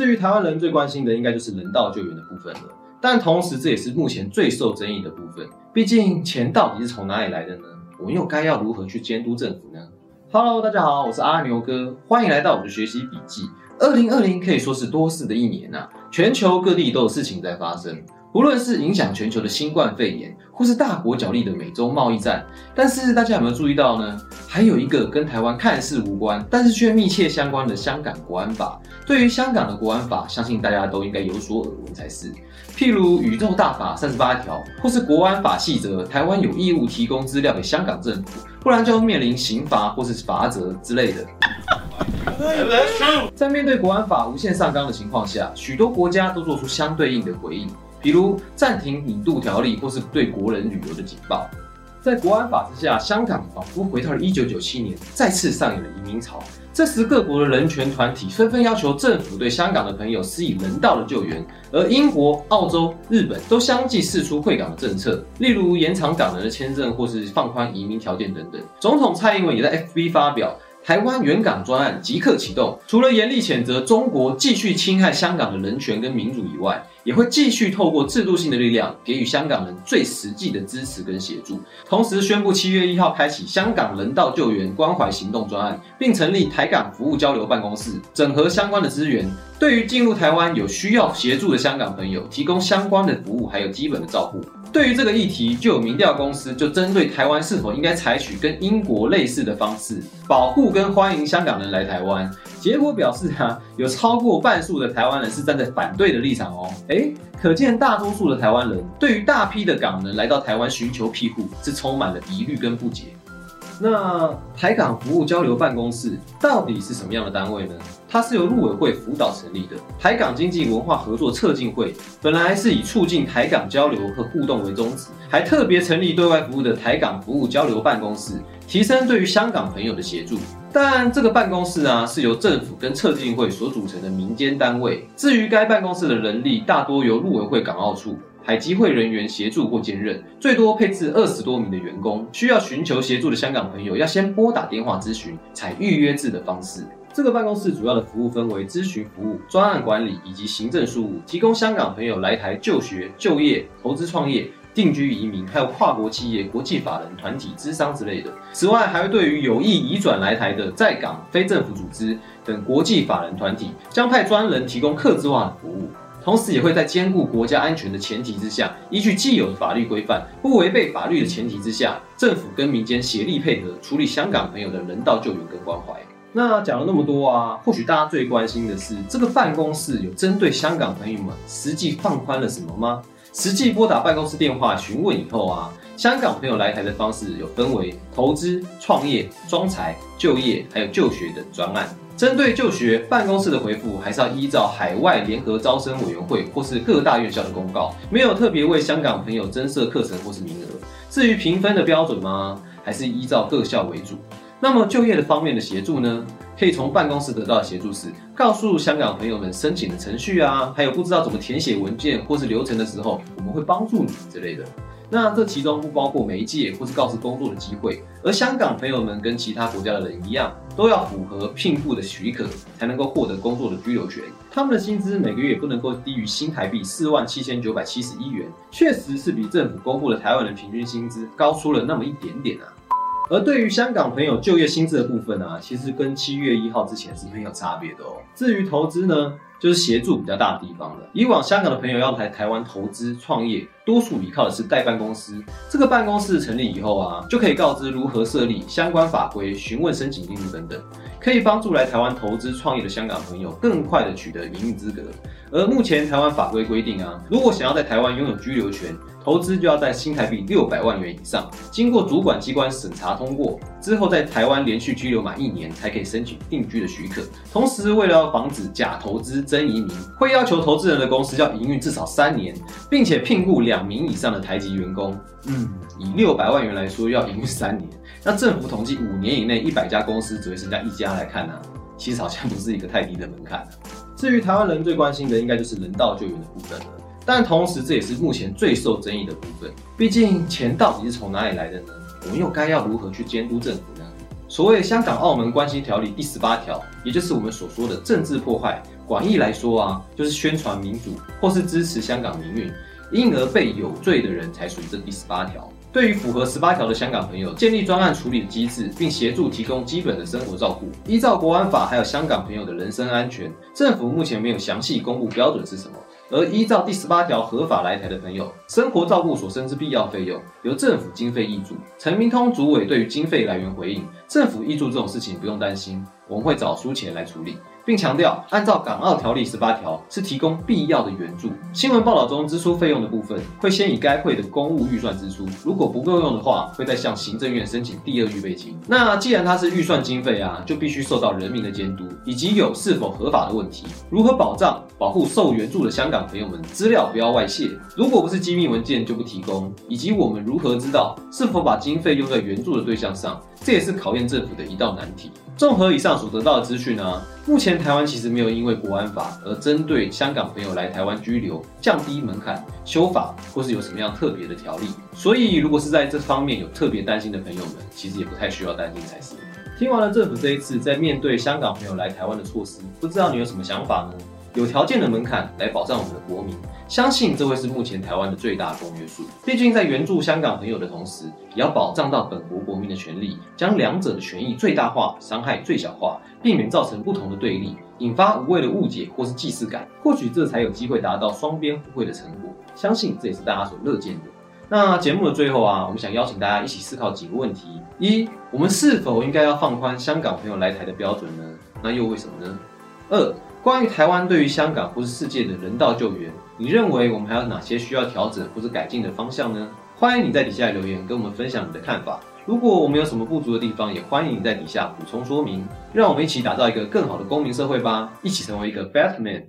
至于台湾人最关心的，应该就是人道救援的部分了。但同时，这也是目前最受争议的部分。毕竟钱到底是从哪里来的呢？我们又该要如何去监督政府呢？Hello，大家好，我是阿牛哥，欢迎来到我的学习笔记。二零二零可以说是多事的一年呐，全球各地都有事情在发生。无论是影响全球的新冠肺炎，或是大国角力的美洲贸易战，但是大家有没有注意到呢？还有一个跟台湾看似无关，但是却密切相关的香港国安法。对于香港的国安法，相信大家都应该有所耳闻才是。譬如宇宙大法三十八条，或是国安法细则，台湾有义务提供资料给香港政府，不然就要面临刑罚或是罚则之类的。在面对国安法无限上纲的情况下，许多国家都做出相对应的回应。比如暂停引渡条例，或是对国人旅游的警报。在国安法之下，香港仿佛回到了一九九七年，再次上演了移民潮。这时，各国的人权团体纷纷要求政府对香港的朋友施以人道的救援，而英国、澳洲、日本都相继释出惠港的政策，例如延长港人的签证，或是放宽移民条件等等。总统蔡英文也在 FB 发表。台湾援港专案即刻启动，除了严厉谴责中国继续侵害香港的人权跟民主以外，也会继续透过制度性的力量，给予香港人最实际的支持跟协助。同时宣布七月一号开启香港人道救援关怀行动专案，并成立台港服务交流办公室，整合相关的资源，对于进入台湾有需要协助的香港朋友，提供相关的服务，还有基本的照顾。对于这个议题，就有民调公司就针对台湾是否应该采取跟英国类似的方式，保护跟欢迎香港人来台湾。结果表示啊，有超过半数的台湾人是站在反对的立场哦。诶，可见大多数的台湾人对于大批的港人来到台湾寻求庇护是充满了疑虑跟不解。那台港服务交流办公室到底是什么样的单位呢？它是由陆委会辅导成立的台港经济文化合作策进会，本来是以促进台港交流和互动为宗旨，还特别成立对外服务的台港服务交流办公室，提升对于香港朋友的协助。但这个办公室啊，是由政府跟策进会所组成的民间单位。至于该办公室的人力，大多由陆委会港澳处。海基会人员协助或兼任，最多配置二十多名的员工。需要寻求协助的香港朋友，要先拨打电话咨询，采预约制的方式。这个办公室主要的服务分为咨询服务、专案管理以及行政事务，提供香港朋友来台就学、就业、投资创业、定居移民，还有跨国企业、国际法人团体、资商之类的。此外，还会对于有意移转来台的在港非政府组织等国际法人团体，将派专人提供客制化的服务。同时也会在兼顾国家安全的前提之下，依据既有的法律规范，不违背法律的前提之下，政府跟民间协力配合处理香港朋友的人道救援跟关怀。那讲了那么多啊，或许大家最关心的是，这个办公室有针对香港朋友们实际放宽了什么吗？实际拨打办公室电话询问以后啊，香港朋友来台的方式有分为投资、创业、装财、就业，还有就学等专案。针对就学办公室的回复，还是要依照海外联合招生委员会或是各大院校的公告，没有特别为香港朋友增设课程或是名额。至于评分的标准吗？还是依照各校为主。那么就业的方面的协助呢？可以从办公室得到的协助是，告诉香港朋友们申请的程序啊，还有不知道怎么填写文件或是流程的时候，我们会帮助你之类的。那这其中不包括媒介或是告知工作的机会，而香港朋友们跟其他国家的人一样，都要符合聘雇的许可，才能够获得工作的居留权。他们的薪资每个月不能够低于新台币四万七千九百七十一元，确实是比政府公布的台湾人平均薪资高出了那么一点点啊。而对于香港朋友就业薪资的部分呢，其实跟七月一号之前是没有差别的哦。至于投资呢？就是协助比较大的地方了。以往香港的朋友要来台湾投资创业，多数依靠的是代办公司。这个办公室成立以后啊，就可以告知如何设立相关法规、询问申请进度等等，可以帮助来台湾投资创业的香港朋友更快的取得营运资格。而目前台湾法规规定啊，如果想要在台湾拥有居留权，投资就要在新台币六百万元以上，经过主管机关审查通过之后，在台湾连续居留满一年才可以申请定居的许可。同时，为了要防止假投资真移民，会要求投资人的公司要营运至少三年，并且聘雇两名以上的台籍员工。嗯，以六百万元来说，要营运三年，那政府统计五年以内一百家公司只会剩下一家来看呢，其实好像不是一个太低的门槛。至于台湾人最关心的，应该就是人道救援的部分了。但同时，这也是目前最受争议的部分。毕竟钱到底是从哪里来的呢？我们又该要如何去监督政府呢？所谓《香港澳门关系条例》第十八条，也就是我们所说的政治破坏，广义来说啊，就是宣传民主或是支持香港民运，因而被有罪的人才属于这第十八条。对于符合十八条的香港朋友，建立专案处理机制，并协助提供基本的生活照顾。依照国安法，还有香港朋友的人身安全，政府目前没有详细公布标准是什么。而依照第十八条合法来台的朋友，生活照顾所生之必要费用，由政府经费挹注。陈明通主委对于经费来源回应，政府挹注这种事情不用担心，我们会找出钱来处理。并强调，按照港澳条例十八条，是提供必要的援助。新闻报道中支出费用的部分，会先以该会的公务预算支出，如果不够用的话，会再向行政院申请第二预备金。那既然它是预算经费啊，就必须受到人民的监督，以及有是否合法的问题。如何保障保护受援助的香港朋友们资料不要外泄？如果不是机密文件就不提供，以及我们如何知道是否把经费用在援助的对象上？这也是考验政府的一道难题。综合以上所得到的资讯呢，目前台湾其实没有因为国安法而针对香港朋友来台湾居留降低门槛、修法，或是有什么样特别的条例。所以，如果是在这方面有特别担心的朋友们，其实也不太需要担心才是。听完了政府这一次在面对香港朋友来台湾的措施，不知道你有什么想法呢？有条件的门槛来保障我们的国民，相信这会是目前台湾的最大公约数。毕竟在援助香港朋友的同时，也要保障到本国国民的权利，将两者的权益最大化，伤害最小化，避免造成不同的对立，引发无谓的误解或是既视感。或许这才有机会达到双边互惠的成果。相信这也是大家所乐见的。那节目的最后啊，我们想邀请大家一起思考几个问题：一，我们是否应该要放宽香港朋友来台的标准呢？那又为什么呢？二。关于台湾对于香港或是世界的人道救援，你认为我们还有哪些需要调整或者改进的方向呢？欢迎你在底下留言跟我们分享你的看法。如果我们有什么不足的地方，也欢迎你在底下补充说明。让我们一起打造一个更好的公民社会吧，一起成为一个 best man。